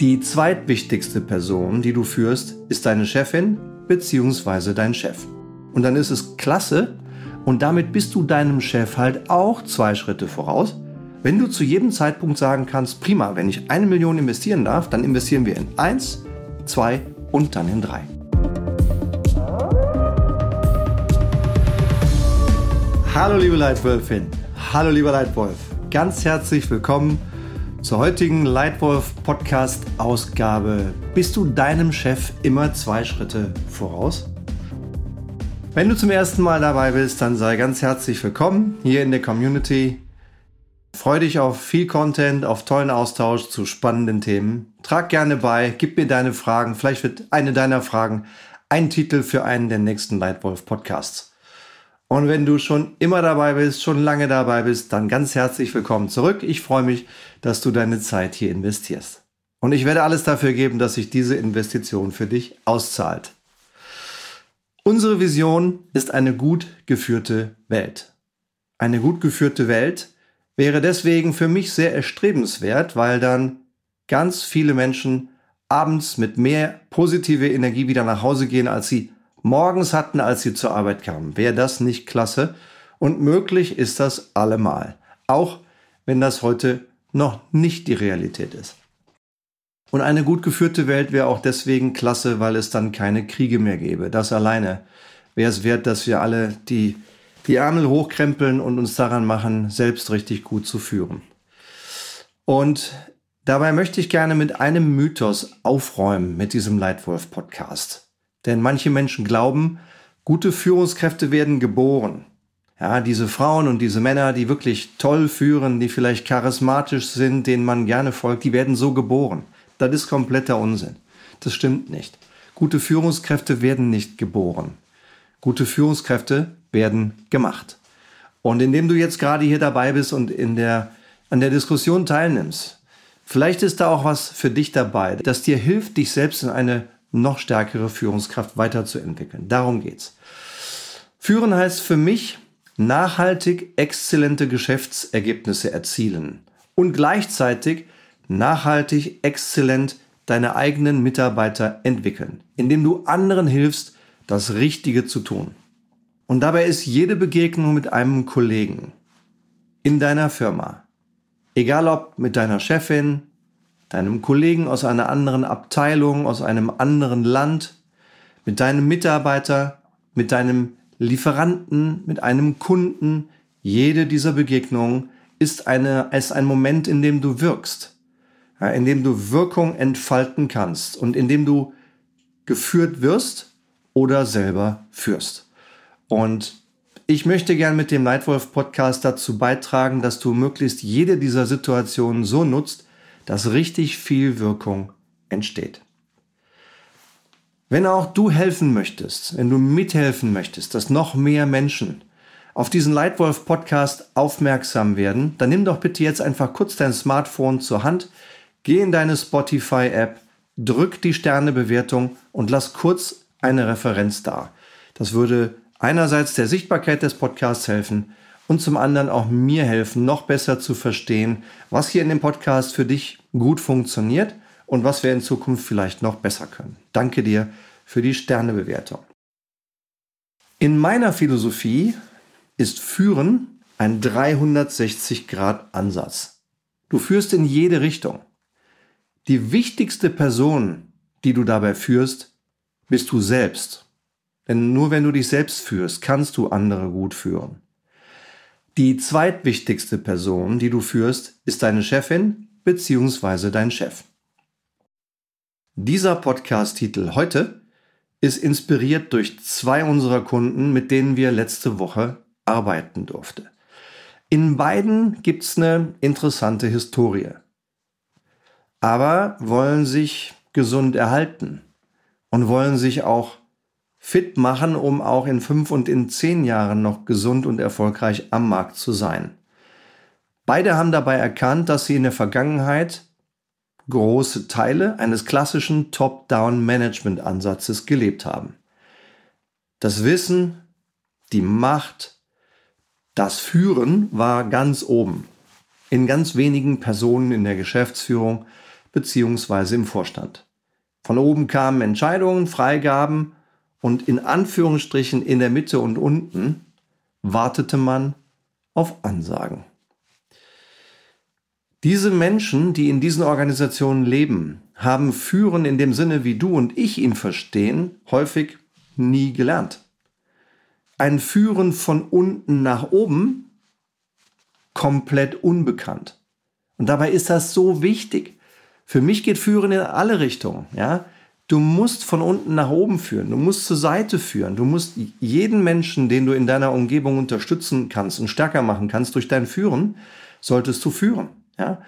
Die zweitwichtigste Person, die du führst, ist deine Chefin bzw. dein Chef. Und dann ist es klasse und damit bist du deinem Chef halt auch zwei Schritte voraus. Wenn du zu jedem Zeitpunkt sagen kannst, prima, wenn ich eine Million investieren darf, dann investieren wir in eins, zwei und dann in drei. Hallo liebe Leitwölfin, hallo lieber Leitwolf, ganz herzlich willkommen zur heutigen Leitwolf Podcast Ausgabe. Bist du deinem Chef immer zwei Schritte voraus? Wenn du zum ersten Mal dabei bist, dann sei ganz herzlich willkommen hier in der Community. Freue dich auf viel Content, auf tollen Austausch zu spannenden Themen. Trag gerne bei, gib mir deine Fragen. Vielleicht wird eine deiner Fragen ein Titel für einen der nächsten Leitwolf Podcasts. Und wenn du schon immer dabei bist, schon lange dabei bist, dann ganz herzlich willkommen zurück. Ich freue mich, dass du deine Zeit hier investierst. Und ich werde alles dafür geben, dass sich diese Investition für dich auszahlt. Unsere Vision ist eine gut geführte Welt. Eine gut geführte Welt wäre deswegen für mich sehr erstrebenswert, weil dann ganz viele Menschen abends mit mehr positive Energie wieder nach Hause gehen, als sie morgens hatten, als sie zur Arbeit kamen. Wäre das nicht klasse? Und möglich ist das allemal. Auch wenn das heute noch nicht die Realität ist. Und eine gut geführte Welt wäre auch deswegen klasse, weil es dann keine Kriege mehr gäbe. Das alleine wäre es wert, dass wir alle die, die Ärmel hochkrempeln und uns daran machen, selbst richtig gut zu führen. Und dabei möchte ich gerne mit einem Mythos aufräumen mit diesem Leitwolf-Podcast. Denn manche Menschen glauben, gute Führungskräfte werden geboren. Ja, diese Frauen und diese Männer, die wirklich toll führen, die vielleicht charismatisch sind, denen man gerne folgt, die werden so geboren. Das ist kompletter Unsinn. Das stimmt nicht. Gute Führungskräfte werden nicht geboren. Gute Führungskräfte werden gemacht. Und indem du jetzt gerade hier dabei bist und in der, an der Diskussion teilnimmst, vielleicht ist da auch was für dich dabei, das dir hilft, dich selbst in eine noch stärkere Führungskraft weiterzuentwickeln. Darum geht's. Führen heißt für mich nachhaltig exzellente Geschäftsergebnisse erzielen und gleichzeitig nachhaltig exzellent deine eigenen Mitarbeiter entwickeln, indem du anderen hilfst, das Richtige zu tun. Und dabei ist jede Begegnung mit einem Kollegen in deiner Firma, egal ob mit deiner Chefin, deinem Kollegen aus einer anderen Abteilung, aus einem anderen Land, mit deinem Mitarbeiter, mit deinem Lieferanten, mit einem Kunden. Jede dieser Begegnungen ist, eine, ist ein Moment, in dem du wirkst, in dem du Wirkung entfalten kannst und in dem du geführt wirst oder selber führst. Und ich möchte gern mit dem Nightwolf Podcast dazu beitragen, dass du möglichst jede dieser Situationen so nutzt, dass richtig viel Wirkung entsteht. Wenn auch du helfen möchtest, wenn du mithelfen möchtest, dass noch mehr Menschen auf diesen Leitwolf Podcast aufmerksam werden, dann nimm doch bitte jetzt einfach kurz dein Smartphone zur Hand, geh in deine Spotify App, drück die Sternebewertung und lass kurz eine Referenz da. Das würde einerseits der Sichtbarkeit des Podcasts helfen und zum anderen auch mir helfen, noch besser zu verstehen, was hier in dem Podcast für dich gut funktioniert und was wir in Zukunft vielleicht noch besser können. Danke dir für die Sternebewertung. In meiner Philosophie ist Führen ein 360-Grad-Ansatz. Du führst in jede Richtung. Die wichtigste Person, die du dabei führst, bist du selbst. Denn nur wenn du dich selbst führst, kannst du andere gut führen. Die zweitwichtigste Person, die du führst, ist deine Chefin bzw. dein Chef. Dieser Podcast-Titel heute ist inspiriert durch zwei unserer Kunden, mit denen wir letzte Woche arbeiten durfte. In beiden gibt es eine interessante Historie. Aber wollen sich gesund erhalten und wollen sich auch fit machen, um auch in fünf und in zehn Jahren noch gesund und erfolgreich am Markt zu sein. Beide haben dabei erkannt, dass sie in der Vergangenheit große Teile eines klassischen Top-Down-Management-Ansatzes gelebt haben. Das Wissen, die Macht, das Führen war ganz oben. In ganz wenigen Personen in der Geschäftsführung beziehungsweise im Vorstand. Von oben kamen Entscheidungen, Freigaben und in Anführungsstrichen in der Mitte und unten wartete man auf Ansagen. Diese Menschen, die in diesen Organisationen leben, haben Führen in dem Sinne, wie du und ich ihn verstehen, häufig nie gelernt. Ein Führen von unten nach oben komplett unbekannt. Und dabei ist das so wichtig. Für mich geht Führen in alle Richtungen. Ja? Du musst von unten nach oben führen, du musst zur Seite führen, du musst jeden Menschen, den du in deiner Umgebung unterstützen kannst und stärker machen kannst durch dein Führen, solltest du führen. Ja?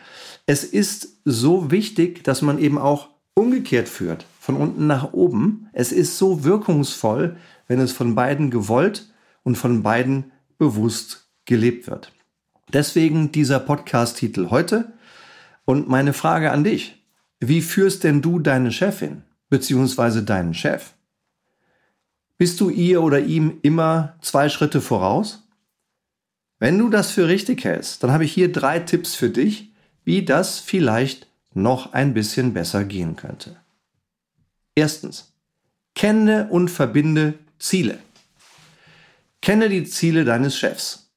Es ist so wichtig, dass man eben auch umgekehrt führt, von unten nach oben. Es ist so wirkungsvoll, wenn es von beiden gewollt und von beiden bewusst gelebt wird. Deswegen dieser Podcast-Titel heute und meine Frage an dich. Wie führst denn du deine Chefin bzw. deinen Chef? Bist du ihr oder ihm immer zwei Schritte voraus? Wenn du das für richtig hältst, dann habe ich hier drei Tipps für dich, wie das vielleicht noch ein bisschen besser gehen könnte. Erstens, kenne und verbinde Ziele. Kenne die Ziele deines Chefs.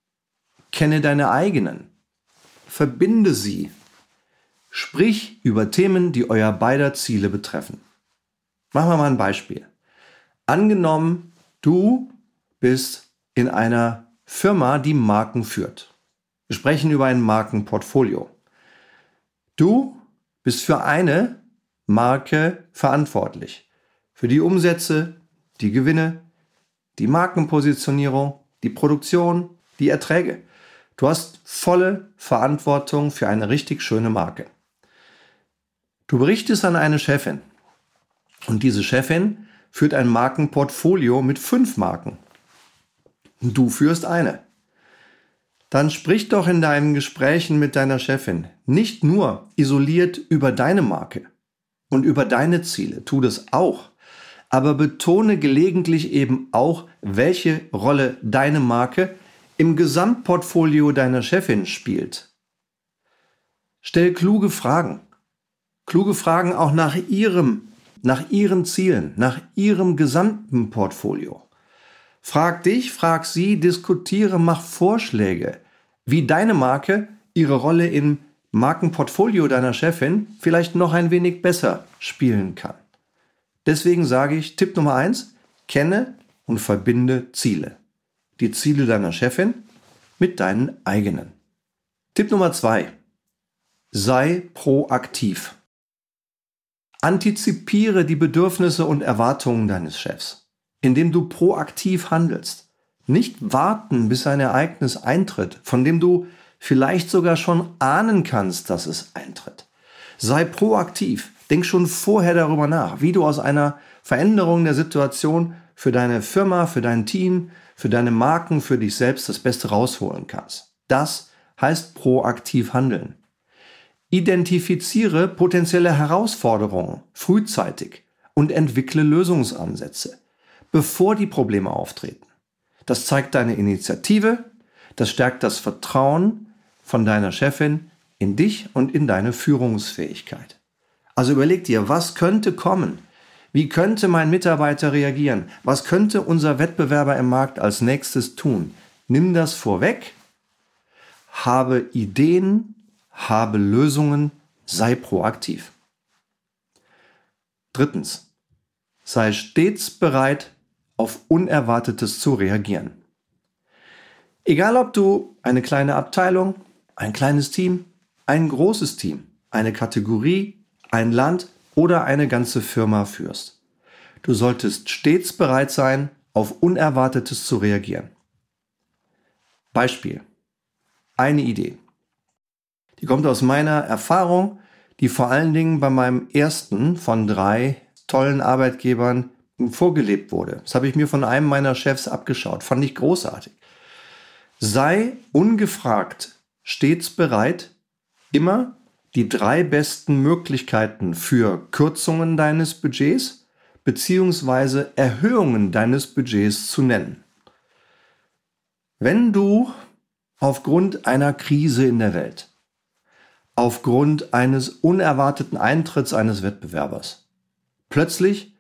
Kenne deine eigenen. Verbinde sie. Sprich über Themen, die euer beider Ziele betreffen. Machen wir mal ein Beispiel. Angenommen, du bist in einer Firma, die Marken führt. Wir sprechen über ein Markenportfolio. Du bist für eine Marke verantwortlich. Für die Umsätze, die Gewinne, die Markenpositionierung, die Produktion, die Erträge. Du hast volle Verantwortung für eine richtig schöne Marke. Du berichtest an eine Chefin und diese Chefin führt ein Markenportfolio mit fünf Marken. Du führst eine. Dann sprich doch in deinen Gesprächen mit deiner Chefin nicht nur isoliert über deine Marke und über deine Ziele, tu das auch, aber betone gelegentlich eben auch, welche Rolle deine Marke im Gesamtportfolio deiner Chefin spielt. Stell kluge Fragen. Kluge Fragen auch nach ihrem, nach ihren Zielen, nach ihrem gesamten Portfolio. Frag dich, frag sie, diskutiere, mach Vorschläge, wie deine Marke ihre Rolle im Markenportfolio deiner Chefin vielleicht noch ein wenig besser spielen kann. Deswegen sage ich, Tipp Nummer eins: kenne und verbinde Ziele. Die Ziele deiner Chefin mit deinen eigenen. Tipp Nummer zwei: sei proaktiv. Antizipiere die Bedürfnisse und Erwartungen deines Chefs indem du proaktiv handelst. Nicht warten, bis ein Ereignis eintritt, von dem du vielleicht sogar schon ahnen kannst, dass es eintritt. Sei proaktiv. Denk schon vorher darüber nach, wie du aus einer Veränderung der Situation für deine Firma, für dein Team, für deine Marken, für dich selbst das Beste rausholen kannst. Das heißt proaktiv handeln. Identifiziere potenzielle Herausforderungen frühzeitig und entwickle Lösungsansätze bevor die Probleme auftreten. Das zeigt deine Initiative, das stärkt das Vertrauen von deiner Chefin in dich und in deine Führungsfähigkeit. Also überleg dir, was könnte kommen? Wie könnte mein Mitarbeiter reagieren? Was könnte unser Wettbewerber im Markt als nächstes tun? Nimm das vorweg, habe Ideen, habe Lösungen, sei proaktiv. Drittens, sei stets bereit, auf Unerwartetes zu reagieren. Egal ob du eine kleine Abteilung, ein kleines Team, ein großes Team, eine Kategorie, ein Land oder eine ganze Firma führst. Du solltest stets bereit sein, auf Unerwartetes zu reagieren. Beispiel. Eine Idee. Die kommt aus meiner Erfahrung, die vor allen Dingen bei meinem ersten von drei tollen Arbeitgebern vorgelebt wurde. Das habe ich mir von einem meiner Chefs abgeschaut. Fand ich großartig. Sei ungefragt stets bereit, immer die drei besten Möglichkeiten für Kürzungen deines Budgets bzw. Erhöhungen deines Budgets zu nennen. Wenn du aufgrund einer Krise in der Welt, aufgrund eines unerwarteten Eintritts eines Wettbewerbers plötzlich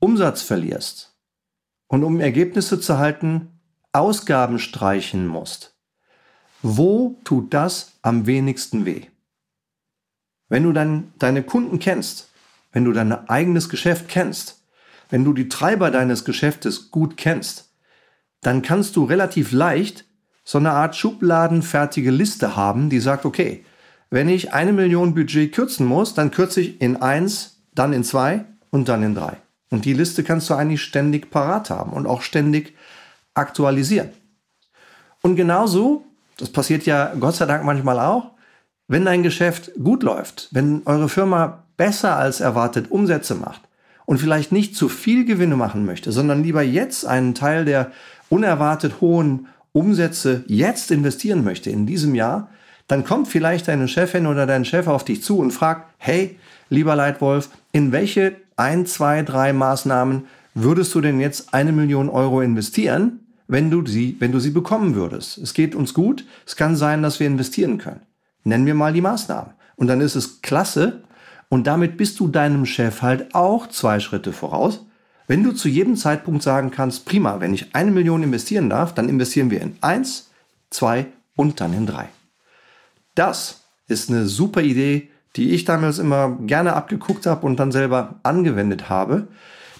Umsatz verlierst und um Ergebnisse zu halten, Ausgaben streichen musst, wo tut das am wenigsten weh? Wenn du dann deine Kunden kennst, wenn du dein eigenes Geschäft kennst, wenn du die Treiber deines Geschäftes gut kennst, dann kannst du relativ leicht so eine Art schubladenfertige Liste haben, die sagt, okay, wenn ich eine Million Budget kürzen muss, dann kürze ich in eins, dann in zwei und dann in drei. Und die Liste kannst du eigentlich ständig parat haben und auch ständig aktualisieren. Und genauso, das passiert ja Gott sei Dank manchmal auch, wenn dein Geschäft gut läuft, wenn eure Firma besser als erwartet Umsätze macht und vielleicht nicht zu viel Gewinne machen möchte, sondern lieber jetzt einen Teil der unerwartet hohen Umsätze jetzt investieren möchte in diesem Jahr, dann kommt vielleicht deine Chefin oder dein Chef auf dich zu und fragt, hey, lieber Leitwolf, in welche ein, zwei, drei Maßnahmen würdest du denn jetzt eine Million Euro investieren, wenn du sie, wenn du sie bekommen würdest? Es geht uns gut. Es kann sein, dass wir investieren können. Nennen wir mal die Maßnahmen. Und dann ist es klasse. Und damit bist du deinem Chef halt auch zwei Schritte voraus. Wenn du zu jedem Zeitpunkt sagen kannst, prima, wenn ich eine Million investieren darf, dann investieren wir in eins, zwei und dann in drei. Das ist eine super Idee, die ich damals immer gerne abgeguckt habe und dann selber angewendet habe,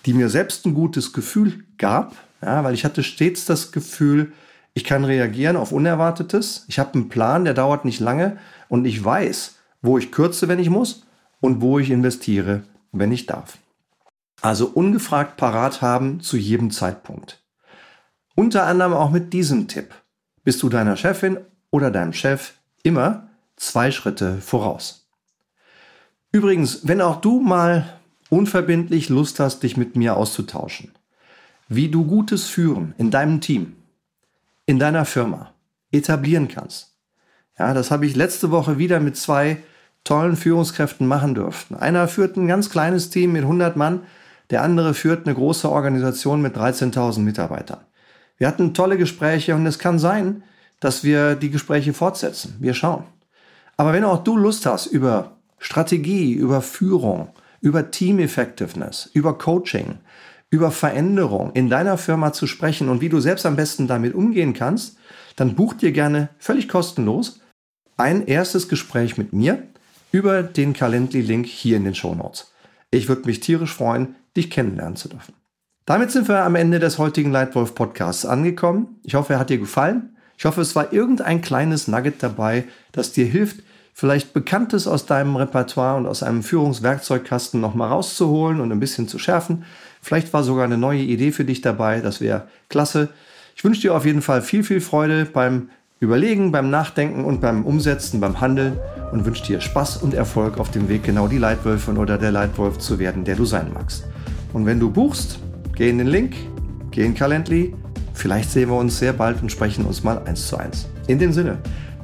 die mir selbst ein gutes Gefühl gab, ja, weil ich hatte stets das Gefühl, ich kann reagieren auf Unerwartetes. Ich habe einen Plan, der dauert nicht lange und ich weiß, wo ich kürze, wenn ich muss und wo ich investiere, wenn ich darf. Also ungefragt parat haben zu jedem Zeitpunkt. Unter anderem auch mit diesem Tipp. Bist du deiner Chefin oder deinem Chef immer zwei Schritte voraus. Übrigens, wenn auch du mal unverbindlich Lust hast, dich mit mir auszutauschen, wie du gutes Führen in deinem Team, in deiner Firma etablieren kannst. Ja, das habe ich letzte Woche wieder mit zwei tollen Führungskräften machen dürfen. Einer führt ein ganz kleines Team mit 100 Mann, der andere führt eine große Organisation mit 13.000 Mitarbeitern. Wir hatten tolle Gespräche und es kann sein, dass wir die Gespräche fortsetzen. Wir schauen. Aber wenn auch du Lust hast über Strategie, über Führung, über Team Effectiveness, über Coaching, über Veränderung in deiner Firma zu sprechen und wie du selbst am besten damit umgehen kannst, dann buch dir gerne völlig kostenlos ein erstes Gespräch mit mir über den Calendly-Link hier in den Show Notes. Ich würde mich tierisch freuen, dich kennenlernen zu dürfen. Damit sind wir am Ende des heutigen Leitwolf Podcasts angekommen. Ich hoffe, er hat dir gefallen. Ich hoffe, es war irgendein kleines Nugget dabei, das dir hilft, vielleicht Bekanntes aus deinem Repertoire und aus einem Führungswerkzeugkasten nochmal rauszuholen und ein bisschen zu schärfen. Vielleicht war sogar eine neue Idee für dich dabei. Das wäre klasse. Ich wünsche dir auf jeden Fall viel, viel Freude beim Überlegen, beim Nachdenken und beim Umsetzen, beim Handeln und wünsche dir Spaß und Erfolg auf dem Weg, genau die Leitwölfin oder der Leitwolf zu werden, der du sein magst. Und wenn du buchst, geh in den Link, geh in Calendly Vielleicht sehen wir uns sehr bald und sprechen uns mal eins zu eins. In dem Sinne,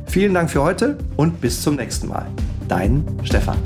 vielen Dank für heute und bis zum nächsten Mal. Dein Stefan.